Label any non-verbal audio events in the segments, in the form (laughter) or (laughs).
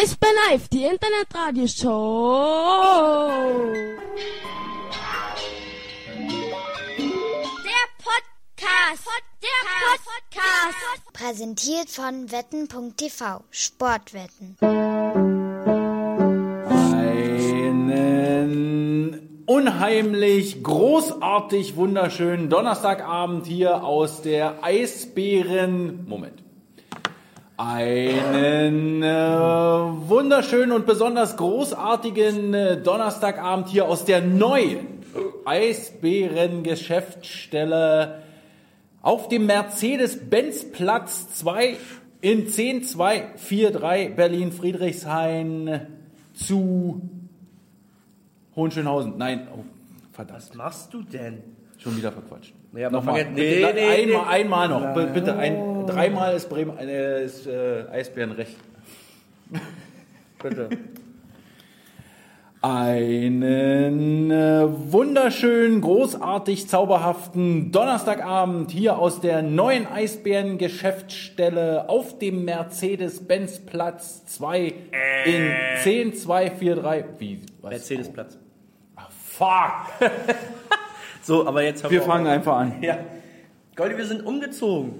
Eisbär Live, die Internetradioshow. Der Podcast. Der Podcast. Präsentiert von wetten.tv. Sportwetten. Einen unheimlich, großartig, wunderschönen Donnerstagabend hier aus der Eisbären. Moment. Einen äh, wunderschönen und besonders großartigen äh, Donnerstagabend hier aus der neuen Eisbären-Geschäftsstelle auf dem Mercedes-Benz-Platz 2 in 10243 Berlin-Friedrichshain zu Hohenschönhausen. Nein, oh, verdammt, Was machst du denn? Schon wieder verquatscht. Ja, Nochmal. nee, Bitte, nee, einmal, nee. einmal noch. B- Bitte, ein, dreimal ist Bremen, äh, ist äh, Eisbären recht. (laughs) Bitte. Einen äh, wunderschönen, großartig zauberhaften Donnerstagabend hier aus der neuen Eisbären-Geschäftsstelle auf dem Mercedes-Benz-Platz 2 in 10243. Wie? Mercedes-Platz. Fuck! (laughs) So, aber jetzt haben Wir fangen einfach an. Ja. Goldi, wir sind umgezogen.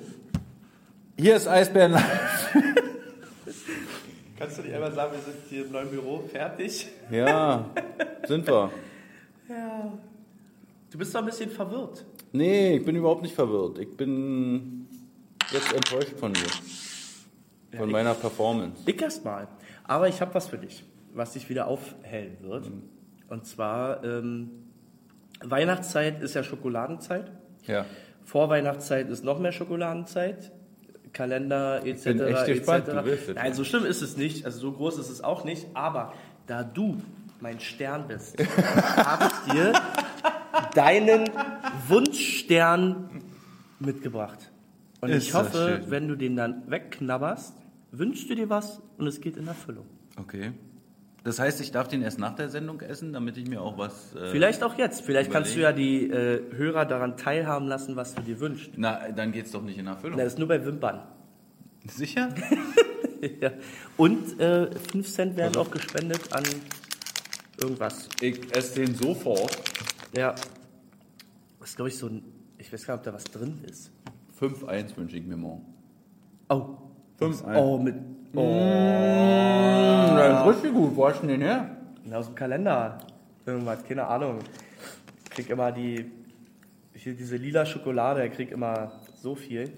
Hier ist Eisbären Live. (laughs) Kannst du dir einmal sagen, wir sind hier im neuen Büro fertig? Ja, sind wir. (laughs) Ja. Du bist doch ein bisschen verwirrt. Nee, ich bin überhaupt nicht verwirrt. Ich bin jetzt enttäuscht von mir. Von meiner Performance. Ich erst mal. Aber ich habe was für dich, was dich wieder aufhellen wird. Und zwar, ähm, Weihnachtszeit ist ja Schokoladenzeit. Ja. Vorweihnachtszeit ist noch mehr Schokoladenzeit. Kalender etc. bin echt gespannt, du willst es. Nein, so schlimm ist es nicht. Also so groß ist es auch nicht. Aber da du mein Stern bist, (laughs) habe ich dir deinen Wunschstern mitgebracht. Und Ist ich hoffe, wenn du den dann wegknabberst, wünschst du dir was und es geht in Erfüllung. Okay. Das heißt, ich darf den erst nach der Sendung essen, damit ich mir auch was. Äh, Vielleicht auch jetzt. Vielleicht kannst du ja die äh, Hörer daran teilhaben lassen, was du dir wünschst. Na, dann geht's doch nicht in Erfüllung. Das ist nur bei Wimpern. Sicher? (laughs) Ja. Und äh, 5 Cent werden auch gespendet an irgendwas. Ich esse den sofort. Ja. Das ist, glaube ich, so ein. Ich weiß gar nicht, ob da was drin ist. 5-1 wünsche ich mir morgen. Oh. 5-1. Oh, mit. Oh. Das ist richtig gut. Wo hast du denn den her? Aus dem Kalender. Irgendwas, keine Ahnung. Ich krieg immer die. Hier diese lila Schokolade, ich krieg immer so viel.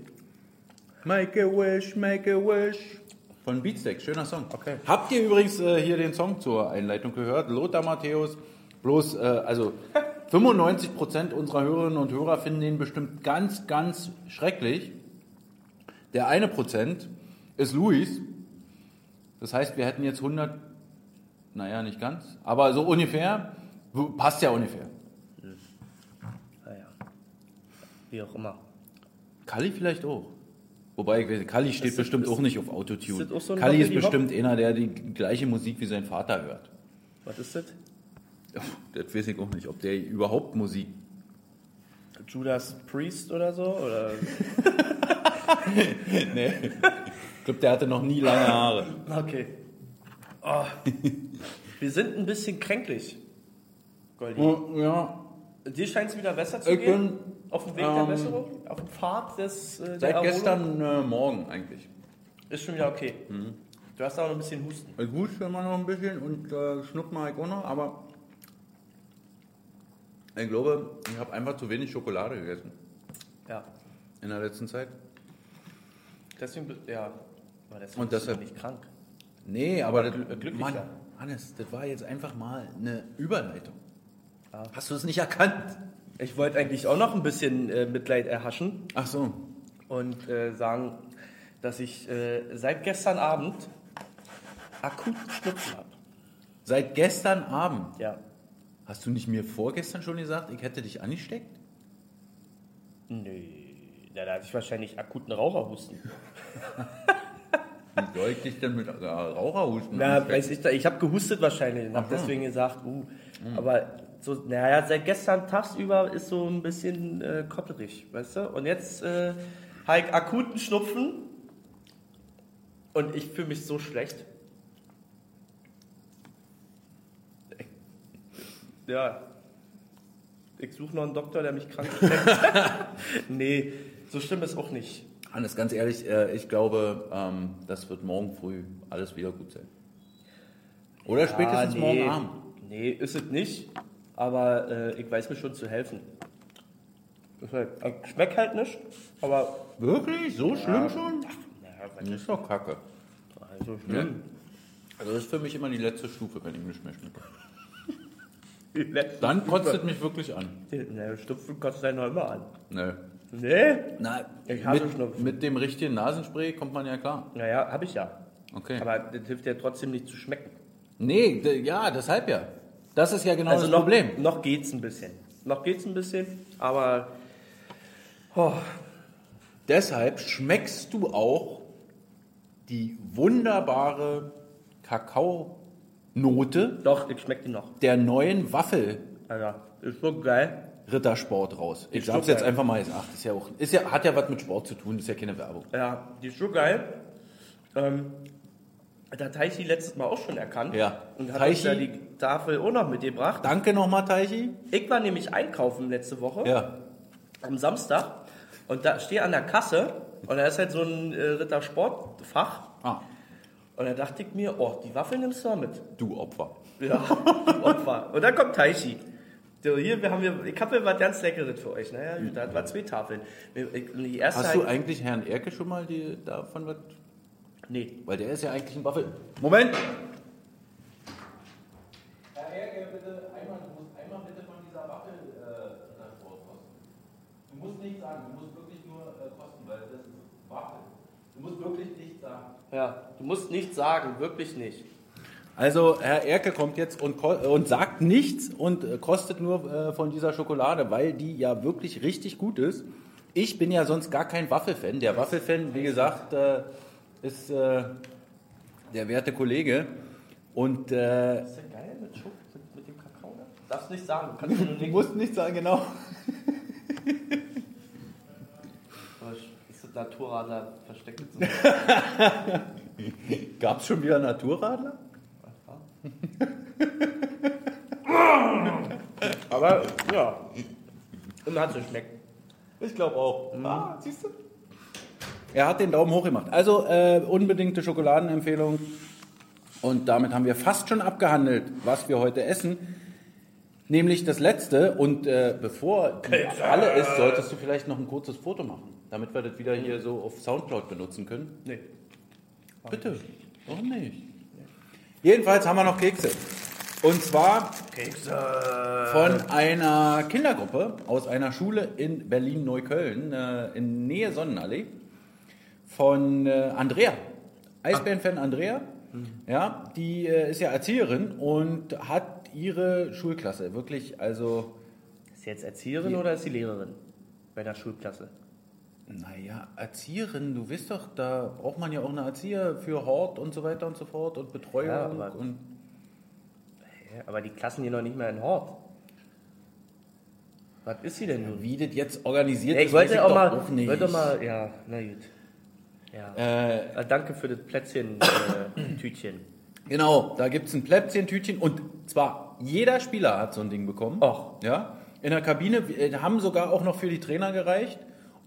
Make a wish, make a wish. Von Beatsteak, schöner Song. Okay. Habt ihr übrigens äh, hier den Song zur Einleitung gehört? Lothar Matthäus. Bloß, äh, also (laughs) 95% unserer Hörerinnen und Hörer finden den bestimmt ganz, ganz schrecklich. Der eine Prozent ist Luis. Das heißt, wir hätten jetzt 100, naja, nicht ganz, aber so ungefähr. Passt ja ungefähr. Naja. Wie auch immer. Kali vielleicht auch. Wobei, Kali steht Ist- bestimmt ist- auch nicht auf Autotune. ist das so Kali ist bestimmt einer, der die gleiche Musik wie sein Vater hört. Was ist das? Das weiß ich auch nicht, ob der überhaupt Musik. Judas Priest oder so? Oder? (laughs) (laughs) Nee. Ich glaube, der hatte noch nie lange Haare. Okay. Oh. Wir sind ein bisschen kränklich. Goldi. Ja, Dir scheint es wieder besser zu Ich gehen? bin, auf dem Weg der ähm, Besserung? Auf dem Pfad des äh, der seit gestern äh, Morgen eigentlich. Ist schon wieder okay. Mhm. Du hast aber noch ein bisschen Husten. Ich huste immer noch ein bisschen und äh, schnupp mal ich auch noch, aber ich glaube, ich habe einfach zu wenig Schokolade gegessen Ja. in der letzten Zeit. Deswegen, ja. Aber deswegen Und deshalb- nicht krank. Nee, aber das, glü- glücklicher. Mann, Hannes, das war jetzt einfach mal eine Überleitung. Ah. Hast du es nicht erkannt? Ich wollte eigentlich auch noch ein bisschen äh, Mitleid erhaschen Ach so. und äh, sagen, dass ich äh, seit gestern Abend akuten Schnupfen habe. Seit gestern Abend. Ja. Hast du nicht mir vorgestern schon gesagt, ich hätte dich angesteckt? Nö. Ja, da hatte ich wahrscheinlich akuten Raucherhusten. Wie soll ich dich denn mit äh, Raucherhusten? Na, weiß ich, ich habe gehustet wahrscheinlich und habe deswegen gesagt, uh. Mhm. Aber so, naja, seit gestern tagsüber ist so ein bisschen äh, kopperig, weißt du? Und jetzt äh, habe ich akuten Schnupfen und ich fühle mich so schlecht. Ja. Ich suche noch einen Doktor, der mich krank steckt. (laughs) nee, so schlimm ist auch nicht. Hannes, ganz ehrlich, äh, ich glaube, ähm, das wird morgen früh alles wieder gut sein. Oder spätestens Ah, morgen Abend. Nee, ist es nicht. Aber äh, ich weiß mir schon zu helfen. Ist halt, ich schmeckt halt nicht, aber Wirklich? So schlimm schon? naja, Das ist doch kacke. so schlimm. Also das ist für mich immer die letzte Stufe, wenn ich nicht mehr schmecke. (laughs) Dann kotzt es mich wirklich an. Na, Stupfen kotzt einen noch immer an. Nö. Nee? Na, Ich hasse mit, Schnupfen. mit dem richtigen Nasenspray kommt man ja klar. Naja, habe ich ja. Okay. Aber das hilft ja trotzdem nicht zu schmecken. nee, ja, deshalb ja. Das ist ja genau also das noch, Problem. noch geht's ein bisschen. Noch geht's ein bisschen, aber oh, Deshalb schmeckst du auch die wunderbare Kakaonote doch, ich schmeckt die noch. der neuen Waffel Alter, ist so geil. Rittersport raus. Ich Ist sag's jetzt einfach mal gesagt. Ist ja auch, ist ja, hat ja was mit Sport zu tun, ist ja keine Werbung. Ja, die ist so geil. Ähm, da hat Taichi letztes Mal auch schon erkannt. Ja. Und hat Taichi- uns ja die Tafel auch noch mitgebracht. Danke nochmal, Teichi. Ich war nämlich einkaufen letzte Woche. Ja. am Samstag und da stehe an der Kasse und da ist halt so ein äh, Rittersportfach Ah, und da dachte ich mir, oh, die Waffel nimmst du mal mit. du Opfer. Ja, (laughs) Opfer. Und dann kommt Taichi. So, hier, wir haben hier, ich habe hier was ganz Leckeres für euch. Naja, gut, da war zwei Tafeln. Die erste Hast du halt- eigentlich Herrn Erke schon mal die, davon was? Nee. Weil der ist ja eigentlich ein Waffel. Moment! Herr Erke, bitte, einmal, du musst einmal bitte von dieser Waffel äh, kosten. Du musst nicht sagen, du musst wirklich nur äh, kosten, weil das ist Waffel. Du musst wirklich nicht sagen. Ja, du musst nichts sagen, wirklich nicht. Also Herr Erke kommt jetzt und, und sagt nichts und äh, kostet nur äh, von dieser Schokolade, weil die ja wirklich richtig gut ist. Ich bin ja sonst gar kein Waffelfan. Der Waffelfan, wie gesagt, äh, ist äh, der werte Kollege. Und äh, Ist das geil mit Schoko, mit, mit dem Kakao da? Darfst nicht sagen, du kannst du nicken. musst nicht sagen, genau. Ist das Naturradler versteckt? (laughs) Gab es schon wieder Naturradler? (laughs) Aber ja, und hat es geschmeckt. Ich glaube auch. Ah, siehst du? Er hat den Daumen hoch gemacht. Also äh, unbedingte Schokoladenempfehlung. Und damit haben wir fast schon abgehandelt, was wir heute essen. Nämlich das letzte. Und äh, bevor die alle ist, solltest du vielleicht noch ein kurzes Foto machen, damit wir das wieder hier so auf Soundcloud benutzen können. Nee. Bitte. Warum nicht? Jedenfalls haben wir noch Kekse. Und zwar von einer Kindergruppe aus einer Schule in Berlin-Neukölln, äh, in Nähe Sonnenallee, von äh, Andrea. Eisbären-Fan Andrea. Ja, die äh, ist ja Erzieherin und hat ihre Schulklasse wirklich, also, Ist sie jetzt Erzieherin oder ist sie Lehrerin bei der Schulklasse? Naja, Erzieherin, du weißt doch, da braucht man ja auch eine Erzieher für Hort und so weiter und so fort und Betreuung Ja, aber- und Ja, aber die Klassen hier noch nicht mehr in Hort. Was ist sie denn nun? wie das jetzt organisiert Ja, ich ist, wollte auch doch mal, auch nicht. wollte mal, ja, na gut. Ja. Äh, Äh, danke für das Plätzchen-Tütchen. (coughs) Genau, da gibt es ein Plätzchen-Tütchen und zwar jeder Spieler hat so ein Ding bekommen. Och. Ja, in der Kabine äh, haben sogar auch noch für die Trainer gereicht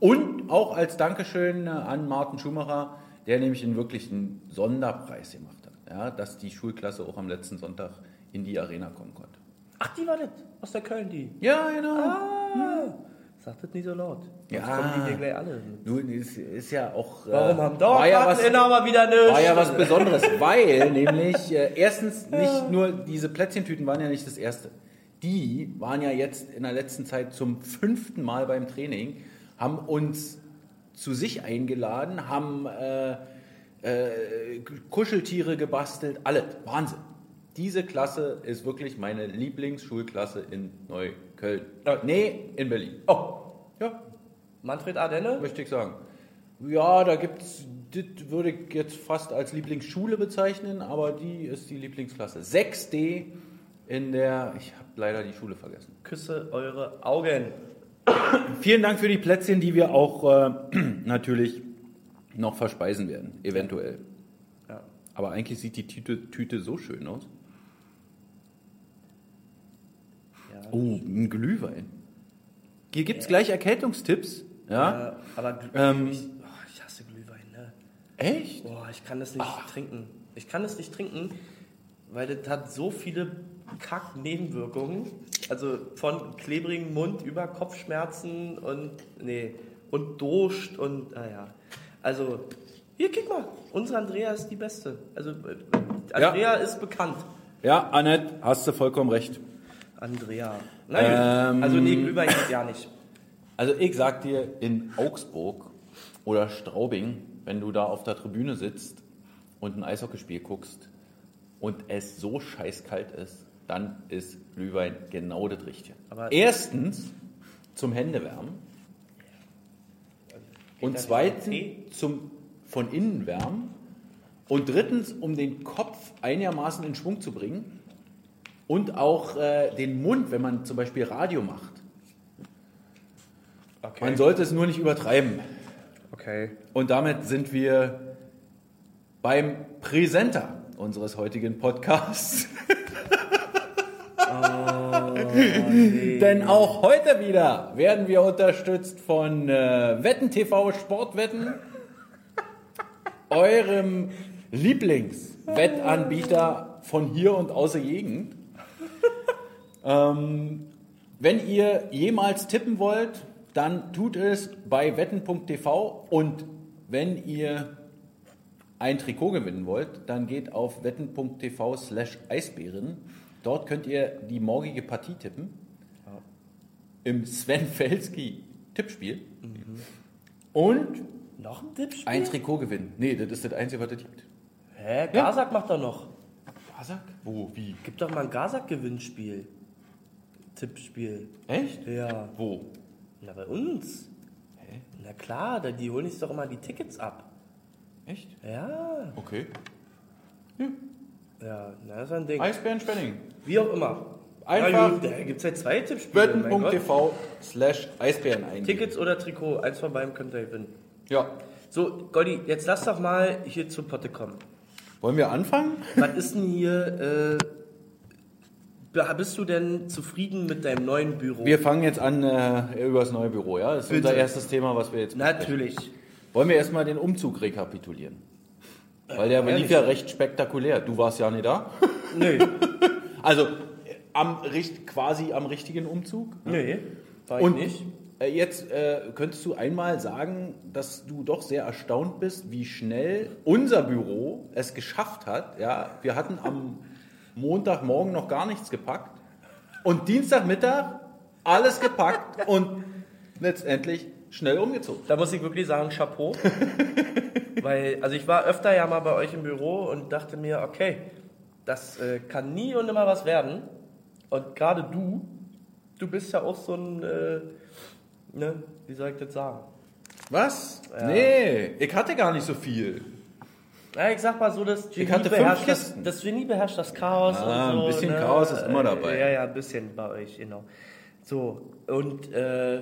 und auch als Dankeschön äh, an Martin Schumacher, der nämlich einen wirklichen Sonderpreis gemacht hat. Ja, dass die Schulklasse auch am letzten Sonntag in die Arena kommen konnte. Ach, die war das. Aus der Köln, die. Ja, genau. Ah. Sag das nicht so laut. Sonst Ja. kommen die hier gleich alle. Nun, ist, ist ja auch. äh, Warum haben war ja was, Dauerkarteninhaber wieder nichts? War ja was Besonderes, (laughs) weil nämlich äh, erstens nicht nur diese Plätzchentüten waren ja nicht das erste. Die waren ja jetzt in der letzten Zeit zum fünften Mal beim Training, haben uns zu sich eingeladen, haben äh, äh, Kuscheltiere gebastelt, alles. Wahnsinn. Diese Klasse ist wirklich meine Lieblingsschulklasse in Neukölln. Ja. Nee, in Berlin. Oh, Ja, Manfred Ardenne? möchte ich sagen. Ja, da gibt's, das würde ich jetzt fast als Lieblingsschule bezeichnen, aber die ist die Lieblingsklasse. 6D in der, ich habe leider die Schule vergessen. Küsse eure Augen. Vielen Dank für die Plätzchen, die wir auch äh, (clears throat) natürlich noch verspeisen werden, eventuell. Ja. Aber eigentlich sieht die Tüte, Tüte so schön aus. Oh, ein Glühwein. Hier gibt es gleich Erkältungstipps. Ja? Aber Ähm. ich, oh, ich hasse Glühwein, ne? Echt? Boah, ich kann das nicht trinken. Ich kann das nicht trinken, weil das hat so viele Kack-Nebenwirkungen. Also von klebrigem Mund über Kopfschmerzen und nee, und Durst und naja. Also, hier, guck mal, unsere Andrea ist die Beste. Also, äh, Andrea ist bekannt. Ja, Annette, hast du vollkommen recht. Andrea. Gut. Ähm. also, Glühwein geht ja nicht. Also ich sag dir, in Augsburg oder Straubing, wenn du da auf der Tribüne sitzt und ein Eishockeyspiel guckst und es so scheißkalt ist, dann ist Glühwein genau das Richtige. Aber- Erstens zum Händewärmen und zweitens Tee? zum von innen wärmen und drittens um den Kopf einigermaßen in Schwung zu bringen und auch äh, den Mund, wenn man zum Beispiel Radio macht. Okay. Man sollte es nur nicht übertreiben. okay. Und damit sind wir beim Präsenter unseres heutigen Podcasts. (laughs) Denn auch heute wieder werden wir unterstützt von äh, Wetten TV Sportwetten, eurem Lieblingswettanbieter von hier und aus der Gegend. Ähm, wenn ihr jemals tippen wollt, dann tut es bei wetten.tv und wenn ihr ein Trikot gewinnen wollt, dann geht auf wetten.tv slash Eisbären. Dort könnt ihr die morgige Partie tippen. Im Sven Felski Tippspiel. Und Noch ein Tippspiel? ein Trikot gewinnen. Nee, das ist das Einzige, was es gibt. Hä? Gazak macht doch noch. Basak? Wo? Wie? Gib doch mal ein Gazak-Gewinnspiel. Tippspiel. Echt? Ja. Wo? Na, bei uns. Hä? Na klar, da- die holen sich doch immer die Tickets ab. Echt? Ja. Okay. Ja, na, das ist ein Ding. Eisbären Spenning. Wie auch immer. Einfach Na Da gibt es ja zwei Tippspiele. Wetten.tv slash Eisbären eingeben. Tickets oder Trikot, eins von beiden könnt ihr gewinnen. Ja. So, Goldi, jetzt lass doch mal hier zur Potte kommen. Wollen wir anfangen? Was ist denn hier, äh, bist du denn zufrieden mit deinem neuen Büro? Wir fangen jetzt an äh, über das neue Büro, ja? Das ist Bitte. unser erstes Thema, was wir jetzt besprechen. Natürlich. Wollen wir erstmal den Umzug rekapitulieren? Weil der lief ja recht spektakulär. Du warst ja nicht da. (laughs) Nö, (laughs) Also äh, am, quasi am richtigen Umzug. nö, war ich Und nicht. äh, jetzt äh, könntest du einmal sagen, dass du doch sehr erstaunt bist, wie schnell unser Büro es geschafft hat. Ja, wir hatten am (laughs) Montagmorgen noch gar nichts gepackt und Dienstagmittag alles gepackt und letztendlich schnell umgezogen. Da muss ich wirklich sagen, Chapeau. Weil, also ich war öfter ja mal bei euch im Büro und dachte mir, okay, das äh, kann nie und immer was werden. Und gerade du, du bist ja auch so ein, äh, ne, wie soll ich das sagen? Was? Nee, ich hatte gar nicht so viel. Ja, ich sag mal so, das Genie, Ich hatte beherrscht, das, das Genie beherrscht das Chaos Ah, so. ein bisschen ne? Chaos ist immer dabei. Ja, ja, ein bisschen bei euch, genau. So, und äh,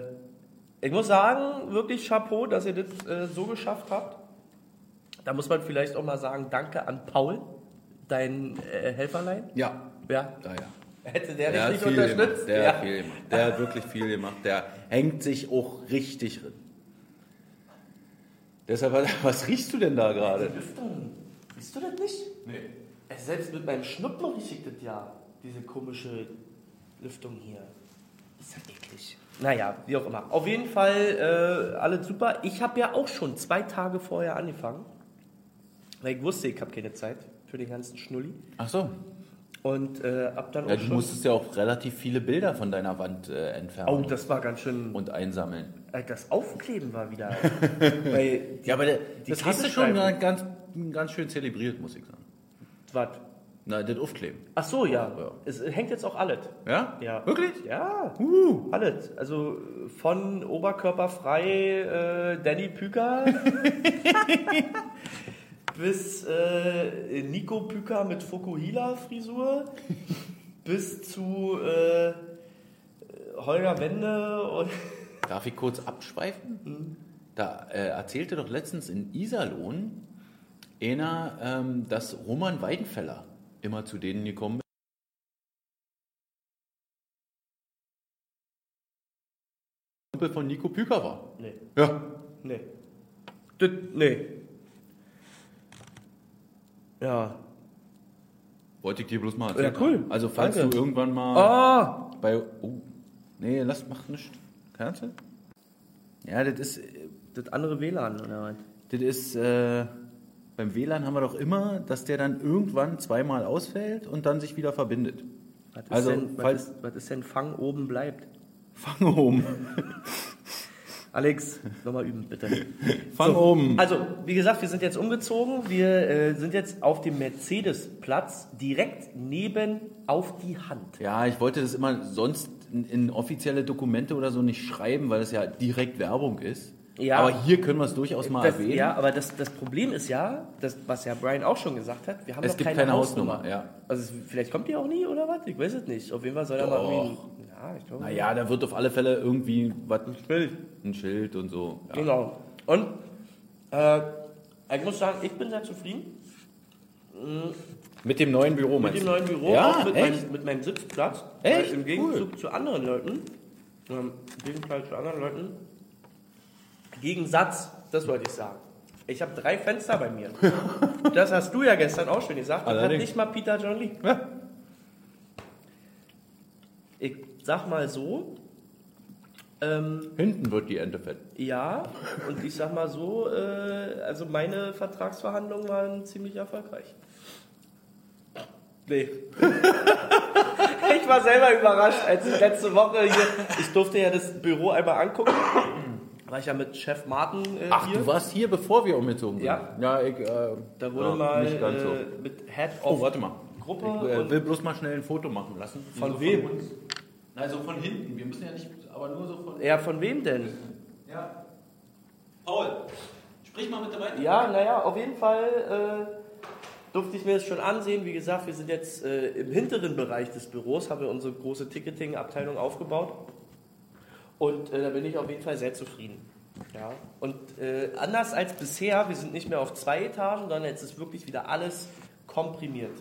ich muss sagen, wirklich Chapeau, dass ihr das äh, so geschafft habt. Da muss man vielleicht auch mal sagen, danke an Paul, dein äh, Helferlein. Ja, Ja, da ja. hätte der, Der dich nicht viel gemacht. unterstützt. Der ja. hat viel gemacht. Der hat wirklich viel gemacht. Der hängt sich auch richtig drin. Deshalb, was riechst du denn da gerade? Lüftung. Siehst du das nicht? Nee. Selbst mit meinem Schnuppen rieche ich das ja. Diese komische Lüftung hier. Ist ja eklig. Naja, wie auch immer. Auf jeden Fall äh, alles super. Ich habe ja auch schon zwei Tage vorher angefangen. Weil ich wusste, ich habe keine Zeit für den ganzen Schnulli. Ach so. Und äh, ab dann Ja, auch du schon. musstest ja auch relativ viele Bilder von deiner Wand äh, entfernen Oh, das war ganz schön. und einsammeln. Äh, das Aufkleben war wieder. (laughs) Weil die, Ja, aber der, die das hast du schon Klebestreifen. ganz, ganz schön zelebriert, muss ich sagen. Was? Na, das Aufkleben. Ach so, ja. Ja. Es hängt jetzt auch alles. Ja? Ja. Wirklich? Ja. Uh. Alles. Also von oberkörperfrei äh, Danny Püker (laughs) bis äh, Nico Püker mit Fukuhila-Frisur (laughs) bis zu äh, Holger Wende und (laughs) Darf ich kurz abschweifen? Da äh, erzählte doch letztens in Iserlohn einer, ähm, dass Roman Weidenfeller immer zu denen gekommen Kumpel von Nico Püker war. Nee. Ja. Nee. Das, nee. Ja. Wollte ich dir bloß mal erzählen. Ja, cool. Also falls Danke. du irgendwann mal Ah! bei... Oh, nee, lass, mach nicht. Kannst du? Ja, das ist... Das andere WLAN, oder was? Das ist... Äh, beim WLAN haben wir doch immer, dass der dann irgendwann zweimal ausfällt und dann sich wieder verbindet. Was ist, Also, denn, was, falls- ist, was ist denn Fang oben bleibt? Fang oben. (laughs) Alex, nochmal üben, bitte. (laughs) Fang oben. Also, wie gesagt, wir sind jetzt umgezogen. Wir äh, sind jetzt auf dem Mercedes-Platz, direkt neben auf die Hand. Ja, ich wollte das immer sonst in, in offizielle Dokumente oder so nicht schreiben, weil es ja direkt Werbung ist. Ja. Aber hier können wir es durchaus mal Das, erwähnen. ja, aber das, das Problem ist ja, das, was ja Brian auch schon gesagt hat, wir haben Es gibt keine, keine Hausnummer. Hausnummer, ja. Also es, vielleicht kommt die auch nie oder was? Ich weiß es nicht. Auf jeden Fall soll er mal irgendwie. Ja, ich glaube. Naja, da wird auf alle Fälle irgendwie was, Bild. ein Schild und so. Ja. Genau. Und äh, ich muss sagen, ich bin sehr zufrieden Mit dem neuen Büro, mit meinst dem du? neuen Büro, Ja, auch mit, meinem, mit meinem Sitzplatz. Echt? Im Gegenzug zu anderen Leuten, ähm, im Gegensatz zu anderen Leuten, Gegensatz, das wollte ich sagen. Ich habe drei Fenster bei mir. (laughs) Das hast du ja gestern auch schon gesagt. Das hat nicht mal Peter John Lee. Ja. Ich sag mal so, ähm, Hinten wird die Ente fett. ja, und ich sag mal so, äh, also meine Vertragsverhandlungen waren ziemlich erfolgreich. Nee. (laughs) ich war selber überrascht, als ich letzte Woche hier, ich durfte ja das Büro einmal angucken. War ich ja mit Chef Martin äh, Ach, hier. du warst hier, bevor wir umgezogen sind? Ja. Ja, ich, äh, Da wurde ja, mal Nicht ganz so. äh, mit Head Oh, of warte mal. Gruppe Ich äh, will bloß mal schnell ein Foto machen lassen. Von Nur wem? Uns. Also von hinten. Wir müssen ja nicht, aber nur so von... ja, von wem denn? Ja. Paul, sprich mal bitte weiter. Ja, naja, auf jeden Fall äh, durfte ich mir das schon ansehen. Wie gesagt, wir sind jetzt äh, im hinteren Bereich des Büros, haben wir unsere große Ticketing-Abteilung aufgebaut. Und äh, da bin ich auf jeden Fall sehr zufrieden. Ja. Und äh, anders als bisher, wir sind nicht mehr auf zwei Etagen, sondern jetzt ist wirklich wieder alles komprimiert.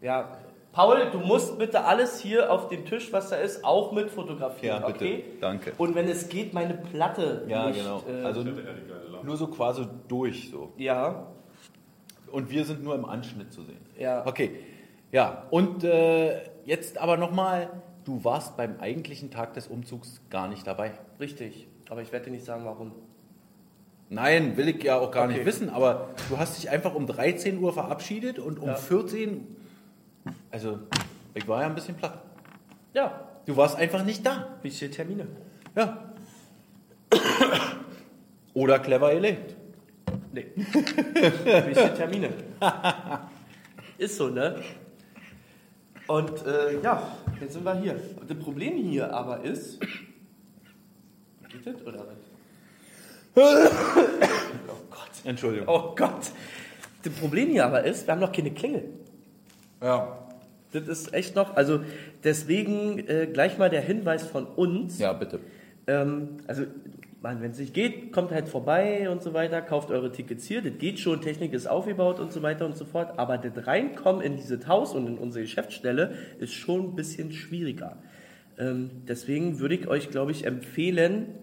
Ja. Paul, du musst bitte alles hier auf dem Tisch, was da ist, auch mit fotografieren, Ja, bitte. okay? Danke. Und wenn es geht, meine Platte Ja, nicht, genau. Äh, Also nur so quasi durch so. ja, Und wir sind nur im Anschnitt zu sehen. ja. Okay. Ja, und äh, jetzt aber nochmal, du warst beim eigentlichen Tag des Umzugs gar nicht dabei. Richtig, aber ich werde dir nicht sagen, warum. Nein, will ich ja auch gar Okay. nicht wissen, aber du hast dich einfach um 13 Uhr verabschiedet und um Ja. 14 also ich war ja ein bisschen platt. Ja, Du warst einfach nicht da. wichtige Termine. Ja. Oder clever erlebt. Nee. (laughs) wichtige Termine. (laughs) Ist so, ne? Und äh, ja, jetzt sind wir hier. Und das Problem hier aber ist. Geht das oder was? (coughs) Oh Gott. Entschuldigung. Oh Gott. Das Problem hier aber ist, wir haben noch keine Klingel. Ja. Das ist echt noch, also deswegen äh, gleich mal der Hinweis von uns. Ja, bitte. Ähm, also, man, wenn es nicht geht, kommt halt vorbei und so weiter, kauft eure Tickets hier. Das geht schon, Technik ist aufgebaut und so weiter und so fort. Aber das Reinkommen in dieses Haus und in unsere Geschäftsstelle ist schon ein bisschen schwieriger. Ähm, deswegen würde ich euch, glaube ich, empfehlen,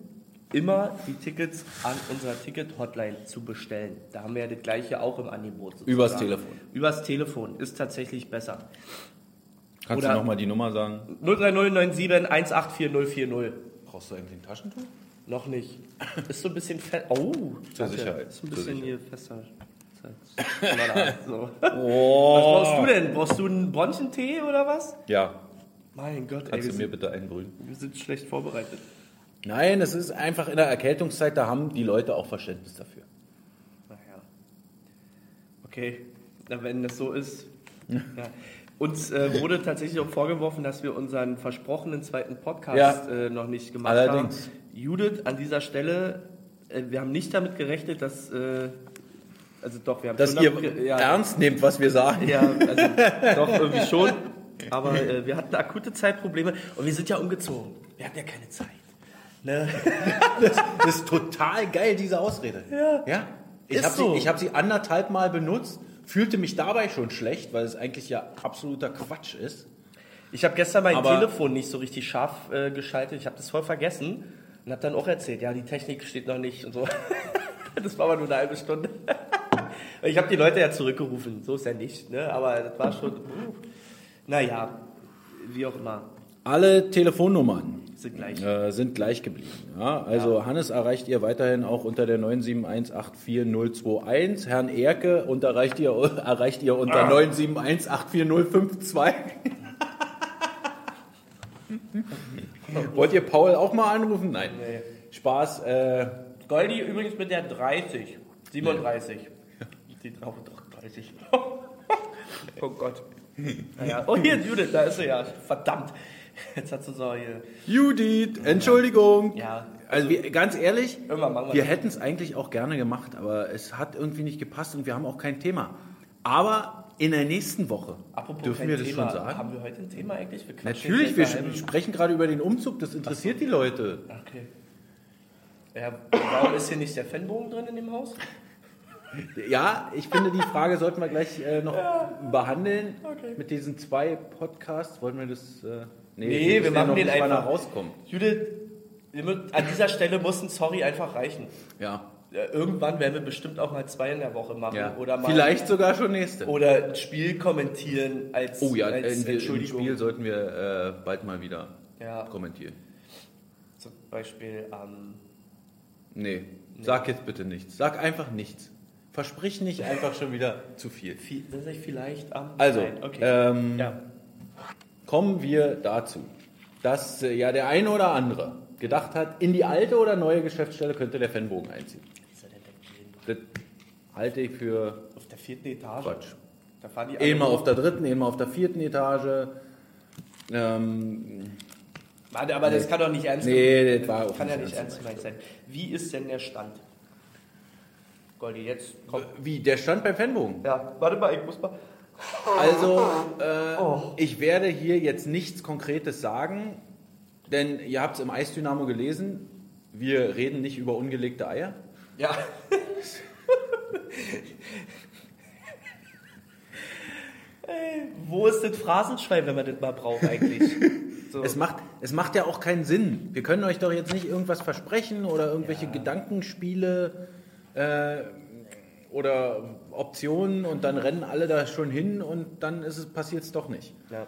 immer die Tickets an unserer Ticket-Hotline zu bestellen. Da haben wir ja das gleiche auch im Angebot. sozusagen. Übers Telefon. Übers Telefon ist tatsächlich besser. Kannst Oder- du nochmal die Nummer sagen? 03097 184040. Brauchst du eigentlich ein Taschentuch? Noch nicht. Ist so ein bisschen fest. Oh, Zur danke. Sicherheit. Ist ein Zur bisschen hier fester. So. (laughs) Was brauchst du denn? Brauchst du einen Bronchentee oder was? Ja. Mein Gott, ey, Kannst du mir sind, bitte einbrühen? wir sind schlecht vorbereitet. Nein, es ist einfach in der Erkältungszeit, da haben die Leute auch Verständnis dafür. Naja. Okay, na, wenn das so ist. (laughs) Ja. Uns äh, wurde tatsächlich auch vorgeworfen, dass wir unseren versprochenen zweiten Podcast Ja. äh, noch nicht gemacht Allerdings. haben. Judith, an dieser Stelle, äh, wir haben nicht damit gerechnet, dass. Äh, also doch, wir haben Dass ihr ja, ernst nehmt, was wir sagen. Ja, also (laughs) doch irgendwie schon. Aber äh, wir hatten akute Zeitprobleme und wir sind ja umgezogen. Wir hatten ja keine Zeit. Ne? (laughs) Das ist total geil, diese Ausrede. Ja. ja? Ich habe so. sie, ich hab sie anderthalb Mal benutzt, fühlte mich dabei schon schlecht, weil es eigentlich ja absoluter Quatsch ist. Ich habe gestern mein Aber- Telefon nicht so richtig scharf äh, geschaltet. Ich habe das voll vergessen. Und hab dann auch erzählt, ja, die Technik steht noch nicht und so. (laughs) Das war aber nur eine halbe Stunde. (laughs) Ich habe die Leute ja zurückgerufen, so ist ja nicht, ne? aber das war schon, uh, naja, wie auch immer, Alle Telefonnummern sind gleich. äh, sind gleich geblieben. Ja, also Hannes erreicht ihr weiterhin auch unter der 971840021. Herrn Erke und erreicht ihr, (laughs) erreicht ihr unter 971840052. (laughs) Wollt ihr Paul auch mal anrufen? Nein. Nee. Spaß. Äh, Goldi übrigens mit der 30, 37. Die drauf doch 30. (laughs) oh Gott. Naja. Oh, hier, Judith, da ist sie ja. Verdammt. Jetzt hat sie so hier. Judith, Entschuldigung. Ja. Also wir, ganz ehrlich, wir wir hätten es eigentlich auch gerne gemacht, aber es hat irgendwie nicht gepasst und wir haben auch kein Thema. Aber in der nächsten Woche Apropos dürfen wir das Thema. schon sagen. Haben wir heute ein Thema eigentlich? Wir Natürlich, wir einem- sprechen gerade über den Umzug, das interessiert die Leute. Okay. Ja, warum ist hier nicht der Fanbogen drin in dem Haus? Ja, ich finde, die Frage sollten wir gleich äh, noch behandeln. Mit diesen zwei Podcasts wollen wir das. Äh, Nee, müssen wir ja machen noch den nicht, einfach. rauskommt. Judith, an dieser Stelle muss ein Sorry einfach reichen. Ja. Ja, Irgendwann werden wir bestimmt auch mal zwei in der Woche machen. ja. Oder mal Vielleicht sogar schon nächste. Oder ein Spiel kommentieren als, oh ja, als in, im Entschuldigung. Spiel sollten wir äh, bald mal wieder Ja. kommentieren. Zum Beispiel am. Nee, sag jetzt bitte nichts. Sag einfach nichts. Versprich nicht einfach schon wieder zu viel. viel, das ist vielleicht am. Also, okay. ähm, ja. kommen wir dazu, dass äh, ja der eine oder andere gedacht hat, in die alte oder neue Geschäftsstelle könnte der Fanbogen einziehen. Das halte ich für Auf der vierten Etage. Quatsch. Da fahren die hoch. auf der dritten, ebenmal auf der vierten Etage. Ähm, Warte, aber das kann doch nicht ernst Nee, das war auch kann ja nicht nicht ernst ernst gemeint sein. Wie ist denn der Stand? Goldi, jetzt komm. wie, der stand beim Fanbogen. Ja, warte mal, ich muss mal. Also, äh, Oh. ich werde hier jetzt nichts Konkretes sagen, denn ihr habt es im Eisdynamo gelesen. Wir reden nicht über ungelegte Eier. Ja. Ey, Wo ist das Phrasenschwein, wenn man das mal braucht eigentlich? (laughs) So. Es macht, es macht ja auch keinen Sinn. Wir können euch doch jetzt nicht irgendwas versprechen oder irgendwelche Gedankenspiele äh, oder Optionen und dann rennen alle da schon hin und dann ist es passiert es doch nicht. ja.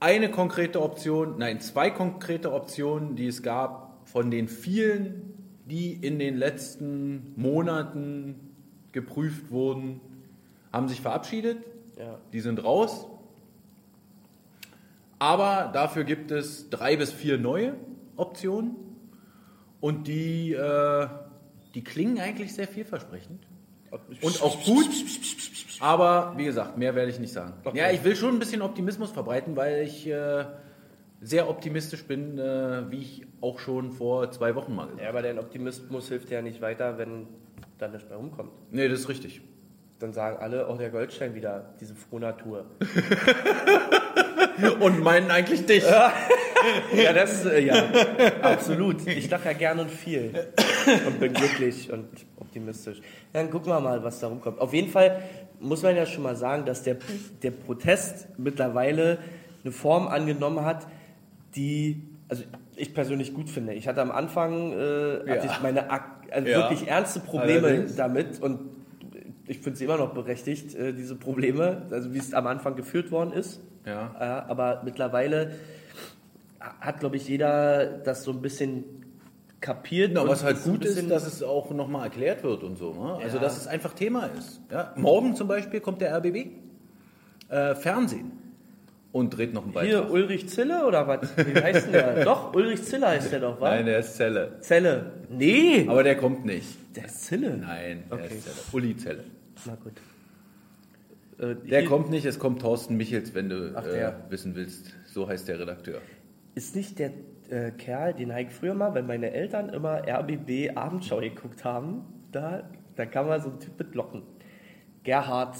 Eine konkrete Option, nein, zwei konkrete Optionen, die es gab von den vielen, die in den letzten Monaten geprüft wurden, haben sich verabschiedet. Ja. Die sind raus. Aber dafür gibt es drei bis vier neue Optionen. Und die, äh, die klingen eigentlich sehr vielversprechend. Und auch gut. Aber wie gesagt, mehr werde ich nicht sagen. Okay. Ja, ich will schon ein bisschen Optimismus verbreiten, weil ich äh, sehr optimistisch bin, äh, wie ich auch schon vor zwei Wochen mal gesagt ja, aber dein Optimismus hilft ja nicht weiter, wenn da nichts mehr rumkommt. habe. Nee, das ist richtig. Dann sagen alle, oh, der Goldstein wieder, diese Frohnatur. (laughs) Und meinen eigentlich dich. (laughs) Ja, das äh, ja, absolut. Ich lache ja gern und viel und bin glücklich und optimistisch. Dann gucken wir mal, was da rumkommt. Auf jeden Fall muss man ja schon mal sagen, dass der, der Protest mittlerweile eine Form angenommen hat, die also ich persönlich gut finde. Ich hatte am Anfang äh, hatte Ja. ich meine also Ja. wirklich ernste Probleme Allerdings. damit und ich finde sie immer noch berechtigt, äh, diese Probleme, also wie es am Anfang geführt worden ist. Ja. Ja, aber mittlerweile hat, glaube ich, jeder das so ein bisschen kapiert. Na, und was halt gut ist, dass es auch nochmal erklärt wird und so. Ne? Also, Ja. dass es einfach Thema ist. Ja? Morgen zum Beispiel kommt der RBB äh, Fernsehen und dreht noch einen Beitrag. Hier, Ulrich Zille oder was? Wie heißt denn der? (laughs) doch, Ulrich Zille heißt der doch, was? Nein, der ist Zelle. Zelle. Nee, Aber der kommt nicht. der ist Zille. Nein, der Okay. ist Zelle. Uli Zelle. Na gut. Äh, Der kommt nicht, es kommt Thorsten Michels, wenn du Ach, äh, der. wissen willst. So heißt der Redakteur. Ist nicht der äh, Kerl, den ich früher mal, wenn meine Eltern immer RBB Abendschau geguckt haben, da, da kam mal so ein Typ mit Locken. Gerhard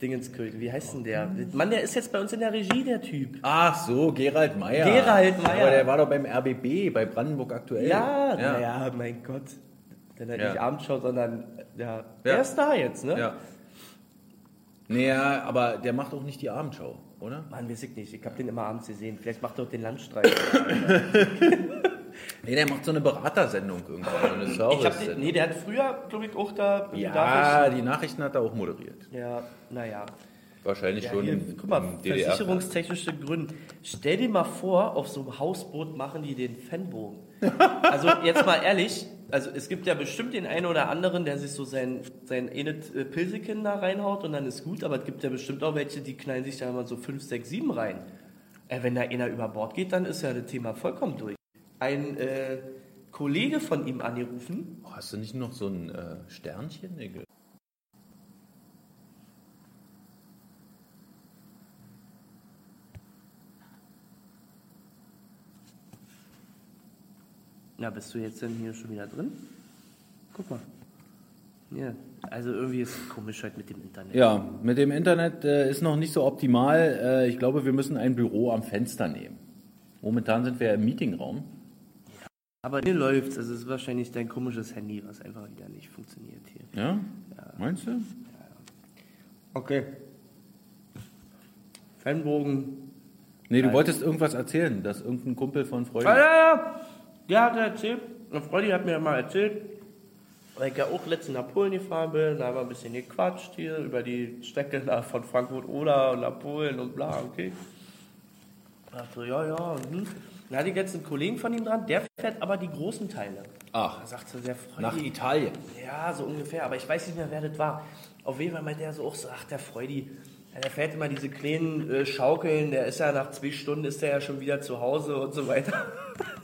Dingenskirchen, wie heißt denn der? Mann, der ist jetzt bei uns in der Regie, der Typ. Ach so, Gerald Meyer. Gerald Meyer. Aber der war doch beim RBB, bei Brandenburg aktuell. Ja, ja. naja, mein Gott. Dann halt Ja. nicht Abendschau, sondern ja, Ja. der ist da jetzt, ne? ja. Naja, aber der macht auch nicht die Abendschau, oder? Mann, weiß ich nicht. Ich habe den immer abends gesehen. Vielleicht macht er auch den Landstreich. (laughs) Nee, der macht so eine Beratersendung irgendwie. So eine Ich hab den, Service. nee, der hat früher, glaube ich, auch da ja, Nachrichten- die Nachrichten hat er auch moderiert. Ja, naja. Wahrscheinlich Ja, schon hier, guck mal, DDR. versicherungstechnische Gründe. Stell dir mal vor, auf so einem Hausboot machen die den Fanbogen. (laughs) Also jetzt mal ehrlich, also es gibt ja bestimmt den einen oder anderen, der sich so sein, sein Enet äh, Pilsekin da reinhaut und dann ist gut, aber es gibt ja bestimmt auch welche, die knallen sich da immer so 5, 6, 7 rein. Äh, wenn da einer über Bord geht, dann ist ja das Thema vollkommen durch. Ein äh, Kollege von ihm angerufen, Oh, hast du nicht noch so ein äh, Sternchen? Na, bist du jetzt denn hier schon wieder drin? Guck mal. Ja, also irgendwie ist es komisch halt mit dem Internet. Ja, mit dem Internet äh, ist noch nicht so optimal. Äh, ich glaube, wir müssen ein Büro am Fenster nehmen. Momentan sind wir ja im Meetingraum. Aber hier läuft's. Also es ist wahrscheinlich dein komisches Handy, was einfach wieder nicht funktioniert hier. Ja? Meinst du? Okay. Fanbogen. Nee, du wolltest irgendwas erzählen, dass irgendein Kumpel von Freude. Ah, ja, ja. Der hat erzählt. Eine Freundin hat mir mal erzählt, weil ich ja auch letztens nach Polen gefahren bin. Da haben wir ein bisschen gequatscht hier über die Strecke von Frankfurt oder nach Polen und bla, okay. Ich dachte so, ja, ja. Hm. Dann hatte ich jetzt einen Kollegen von ihm dran, der fährt aber die großen Teile. Ach, Da sagte der Freund. nach Italien. Ja, so ungefähr, aber ich weiß nicht mehr, wer das war. Auf jeden Fall meinte er so auch so, ach, der Freudi, ja, der fährt immer diese kleinen äh, Schaukeln, der ist ja nach zwei Stunden ist der ja schon wieder zu Hause und so weiter. (laughs)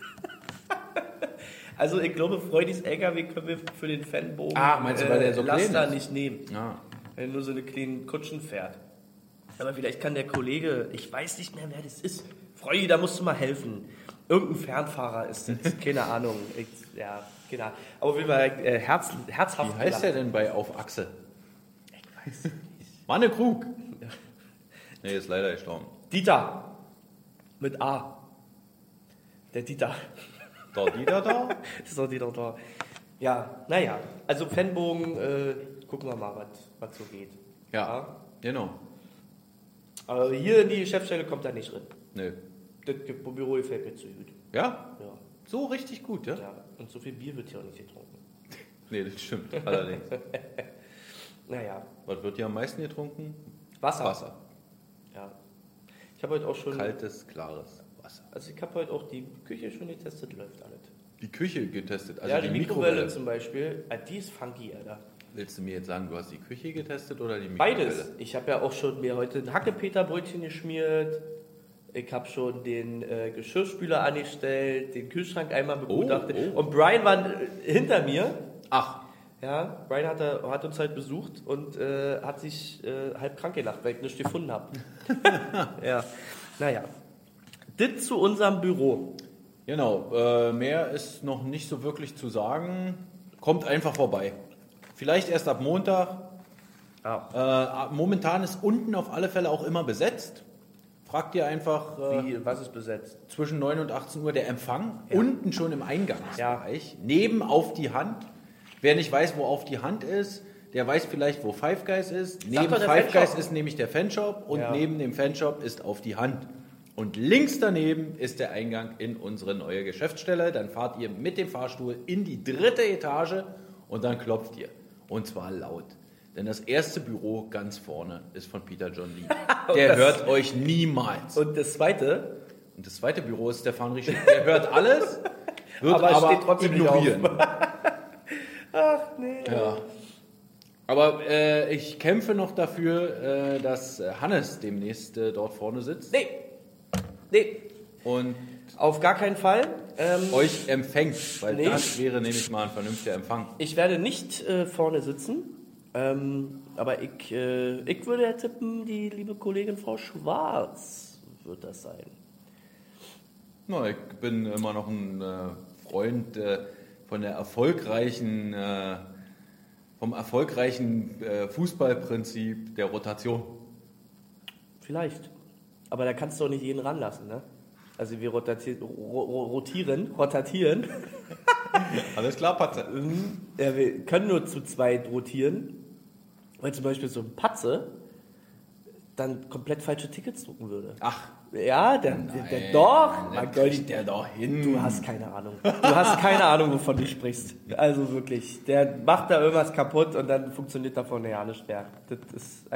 also ich glaube, Freudis LKW können wir für den Fanbogen Ah, meinst du, weil der so klein Laster ist? nicht nehmen, Ja. weil er nur so eine kleinen Kutschen fährt. Aber vielleicht kann der Kollege, ich weiß nicht mehr, wer das ist. Freudi, da musst du mal helfen. Irgendein Fernfahrer ist das, (laughs) keine Ahnung. Ich, ja, genau. Aber auf jeden Fall äh, herz, herzhaft. Wie heißt der denn bei Auf Achse? Ich weiß nicht. (laughs) Manne Krug. Nee, ist leider gestorben. Dieter. Mit A. Der Dieter. Da, die da, da? ist doch Dieter da. Ja, naja. Also Fanbogen, äh, gucken wir mal, was- was so geht. Ja, genau. Aber hier in die Geschäftsstelle kommt er nicht drin. Nö. Das Büro gefällt mir zu gut. Ja? Ja. So richtig gut, ja? ja. Und so viel Bier wird hier auch nicht getrunken. (laughs) Nee, das stimmt. Allerdings. (laughs) Naja. Was wird hier am meisten getrunken? Wasser. Wasser. Ja. Ich habe heute auch schon. Kaltes, klares Wasser. Also ich habe heute auch die Küche schon getestet, läuft alles. Die Küche getestet, also ja, die, die Mikrowelle. Mikrowelle zum Beispiel, ah, die ist funky, Alter. Willst du mir jetzt sagen, du hast die Küche getestet oder die Mikrowelle? Beides. Ich habe ja auch schon mir heute ein Hackepeterbrötchen geschmiert. Ich habe schon den äh, Geschirrspüler angestellt, den Kühlschrank einmal begutachtet. oh. Und Brian war äh, hinter mir. Ach, Ja, Brian hat, da- hat uns halt besucht und äh, hat sich äh, halb krank gelacht, weil ich nichts gefunden habe. (laughs) ja, naja. Das zu unserem Büro. genau. Äh, mehr ist noch nicht so wirklich zu sagen. Kommt einfach vorbei. Vielleicht erst ab Montag. Ah. Äh, momentan ist unten auf alle Fälle auch immer besetzt. Fragt ihr einfach äh, Wie, was ist besetzt? zwischen 9 und 18 Uhr der Empfang. Unten schon im Eingangsbereich. Neben auf die Hand. Wer nicht weiß, wo auf die Hand ist, der weiß vielleicht, wo Five Guys ist. Neben Five Guys Fanshop. ist nämlich der Fanshop und Ja. neben dem Fanshop ist auf die Hand. Und links daneben ist der Eingang in unsere neue Geschäftsstelle. Dann fahrt ihr mit dem Fahrstuhl in die dritte Etage und dann klopft ihr. Und zwar laut. Denn das erste Büro ganz vorne ist von Peter John Lee. (laughs) Der hört euch niemals. Und das zweite, Und das zweite Büro ist Stefan Rischel. Der hört alles, (laughs) wird Aber aber, steht trotzdem nicht ignorieren. (laughs) ach nee. Ja. Aber äh, ich kämpfe noch dafür, äh, dass Hannes demnächst äh, dort vorne sitzt Nee, nee, und auf gar keinen Fall. Ähm, euch empfängt, weil Nee. das wäre nämlich mal ein vernünftiger Empfang. Ich werde nicht äh, vorne sitzen, ähm, aber ich, äh, ich würde ja tippen, die liebe Kollegin Frau Schwarz wird das sein. Na, ich bin immer noch ein äh, Freund äh, von der erfolgreichen, äh, vom erfolgreichen äh, Fußballprinzip der Rotation. Vielleicht. Aber da kannst du auch nicht jeden ranlassen, ne? Also wir rotati- ro ro rotieren, rotatieren. (laughs) Alles klar, Patze. Ja, wir können nur zu zweit rotieren. Weil zum Beispiel so ein Patze, dann komplett falsche Tickets drucken würde. Ach, Ja, der, der, der doch. Gott, kriegt der doch hin. Du hast keine Ahnung. Du hast keine Ahnung, wovon du sprichst. Also wirklich, der macht da irgendwas kaputt und dann funktioniert davon ja nicht mehr. Das ist